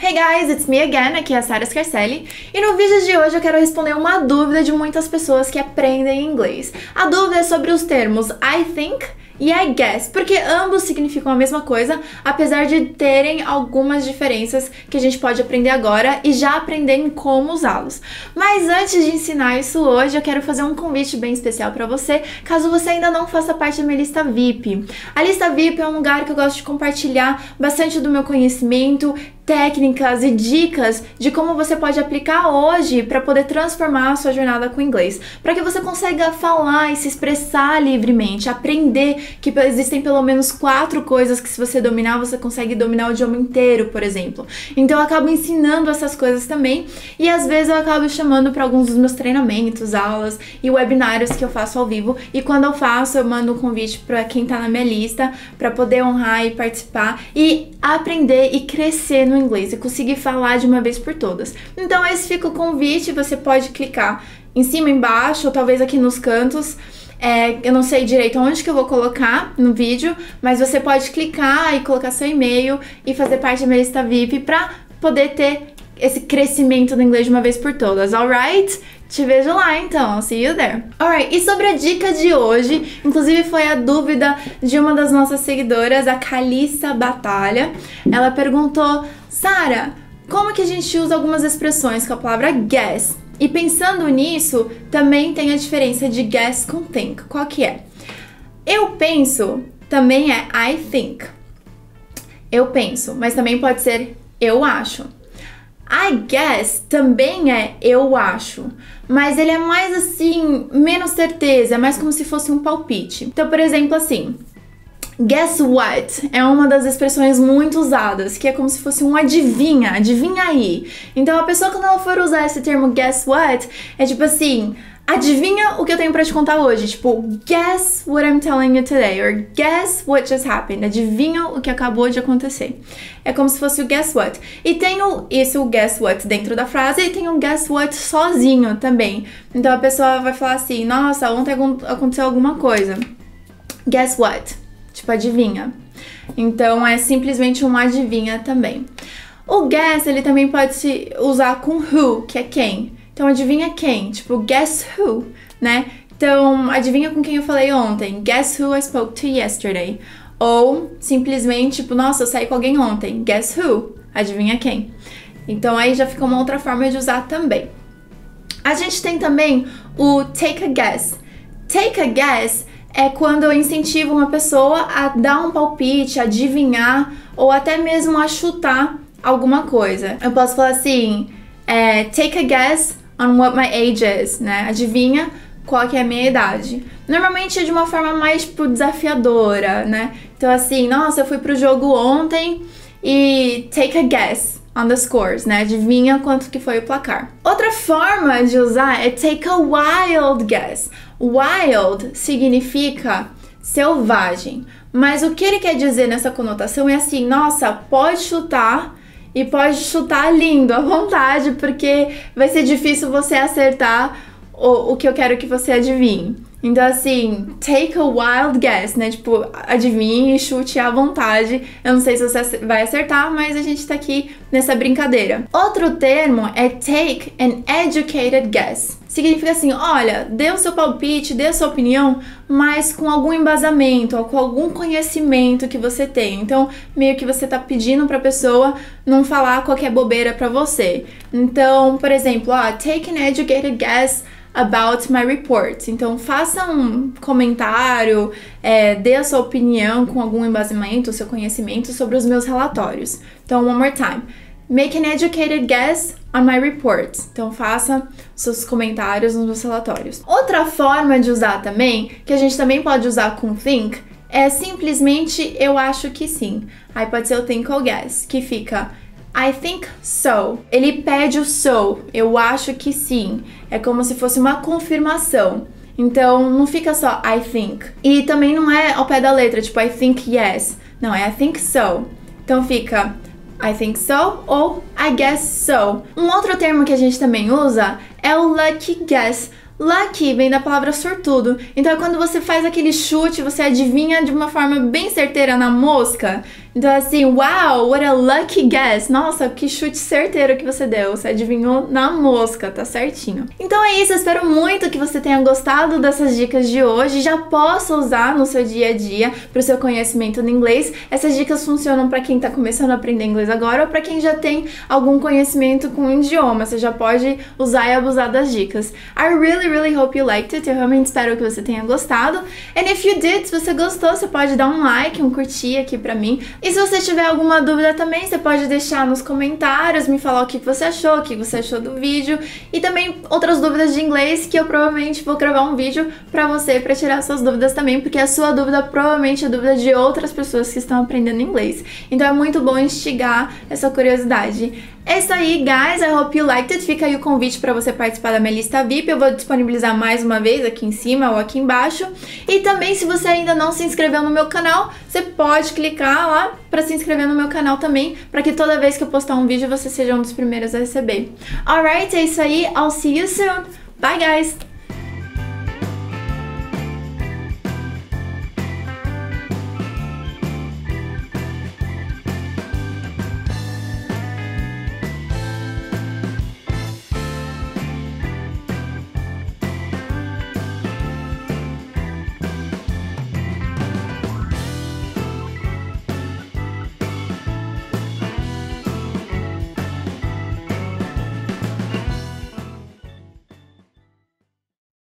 Hey guys, it's me again, aqui é a Sarah Scarcelli e no vídeo de hoje eu quero responder uma dúvida de muitas pessoas que aprendem inglês. A dúvida é sobre os termos I think e I guess, porque ambos significam a mesma coisa, apesar de terem algumas diferenças que a gente pode aprender agora e já aprender em como usá-los. Mas antes de ensinar isso hoje, eu quero fazer um convite bem especial para você, caso você ainda não faça parte da minha lista VIP. A lista VIP é um lugar que eu gosto de compartilhar bastante do meu conhecimento técnicas e dicas de como você pode aplicar hoje para poder transformar a sua jornada com o inglês, para que você consiga falar e se expressar livremente, aprender que existem pelo menos quatro coisas que se você dominar, você consegue dominar o idioma inteiro, por exemplo. Então eu acabo ensinando essas coisas também e às vezes eu acabo chamando para alguns dos meus treinamentos, aulas e webinários que eu faço ao vivo e quando eu faço eu mando um convite para quem tá na minha lista para poder honrar e participar e aprender e crescer no inglês e conseguir falar de uma vez por todas. Então, esse fica o convite, você pode clicar em cima, embaixo, ou talvez aqui nos cantos. É, eu não sei direito onde que eu vou colocar no vídeo, mas você pode clicar e colocar seu e-mail e fazer parte da minha lista VIP para poder ter esse crescimento do inglês de uma vez por todas, alright? Te vejo lá então, see you there. Alright, e sobre a dica de hoje, inclusive foi a dúvida de uma das nossas seguidoras, a Calissa Batalha. Ela perguntou: Sara, como que a gente usa algumas expressões com a palavra guess? E pensando nisso, também tem a diferença de guess com think. Qual que é? Eu penso também é I think. Eu penso, mas também pode ser eu acho. I guess também é eu acho, mas ele é mais assim, menos certeza, é mais como se fosse um palpite. Então, por exemplo, assim, Guess what? É uma das expressões muito usadas, que é como se fosse um adivinha, adivinha aí. Então a pessoa quando ela for usar esse termo guess what, é tipo assim, adivinha o que eu tenho para te contar hoje, tipo, guess what I'm telling you today, or guess what just happened. Adivinha o que acabou de acontecer. É como se fosse o guess what. E tem o, esse o guess what dentro da frase e tem o guess what sozinho também. Então a pessoa vai falar assim: "Nossa, ontem aconteceu alguma coisa". Guess what? Tipo, adivinha. Então é simplesmente um adivinha também. O guess, ele também pode se usar com who, que é quem. Então adivinha quem? Tipo, guess who, né? Então, adivinha com quem eu falei ontem? Guess who I spoke to yesterday? Ou simplesmente, tipo, nossa, eu saí com alguém ontem. Guess who? Adivinha quem? Então aí já fica uma outra forma de usar também. A gente tem também o take a guess. Take a guess é quando eu incentivo uma pessoa a dar um palpite, a adivinhar ou até mesmo a chutar alguma coisa. Eu posso falar assim, é, take a guess on what my age is, né? Adivinha qual que é a minha idade. Normalmente é de uma forma mais tipo, desafiadora, né? Então assim, nossa, eu fui pro jogo ontem e take a guess on the scores, né? Adivinha quanto que foi o placar. Outra forma de usar é take a wild guess. Wild significa selvagem, mas o que ele quer dizer nessa conotação é assim: nossa, pode chutar e pode chutar lindo à vontade, porque vai ser difícil você acertar o, o que eu quero que você adivinhe. Então, assim, take a wild guess, né? Tipo, adivinhe chute à vontade. Eu não sei se você vai acertar, mas a gente tá aqui nessa brincadeira. Outro termo é take an educated guess. Significa assim, olha, dê o seu palpite, dê a sua opinião, mas com algum embasamento, ou com algum conhecimento que você tem. Então, meio que você tá pedindo pra pessoa não falar qualquer bobeira pra você. Então, por exemplo, ó, take an educated guess about my report. Então, faça um comentário, é, dê a sua opinião com algum embasamento, seu conhecimento sobre os meus relatórios. Então, one more time. Make an educated guess on my report. Então, faça seus comentários nos meus relatórios. Outra forma de usar também, que a gente também pode usar com think, é simplesmente eu acho que sim. Aí pode ser o think or guess, que fica I think so. Ele pede o so. Eu acho que sim. É como se fosse uma confirmação. Então não fica só I think. E também não é ao pé da letra, tipo I think yes. Não, é I think so. Então fica I think so ou I guess so. Um outro termo que a gente também usa é o lucky guess. Lucky vem da palavra sortudo. Então é quando você faz aquele chute, você adivinha de uma forma bem certeira na mosca. Então, assim, wow, what a lucky guess. Nossa, que chute certeiro que você deu. Você adivinhou na mosca, tá certinho. Então é isso, eu espero muito que você tenha gostado dessas dicas de hoje. Já possa usar no seu dia a dia pro seu conhecimento no inglês. Essas dicas funcionam para quem tá começando a aprender inglês agora ou para quem já tem algum conhecimento com o idioma. Você já pode usar e abusar das dicas. I really, really hope you liked it. Eu realmente espero que você tenha gostado. And if you did, se você gostou, você pode dar um like, um curtir aqui pra mim. E se você tiver alguma dúvida também, você pode deixar nos comentários, me falar o que você achou, o que você achou do vídeo. E também outras dúvidas de inglês que eu provavelmente vou gravar um vídeo pra você, pra tirar suas dúvidas também, porque a sua dúvida provavelmente é dúvida de outras pessoas que estão aprendendo inglês. Então é muito bom instigar essa curiosidade. É isso aí, guys. I hope you liked it. Fica aí o convite para você participar da minha lista VIP. Eu vou disponibilizar mais uma vez aqui em cima ou aqui embaixo. E também, se você ainda não se inscreveu no meu canal, você pode clicar lá para se inscrever no meu canal também, para que toda vez que eu postar um vídeo você seja um dos primeiros a receber. Alright, é isso aí. I'll see you soon. Bye, guys!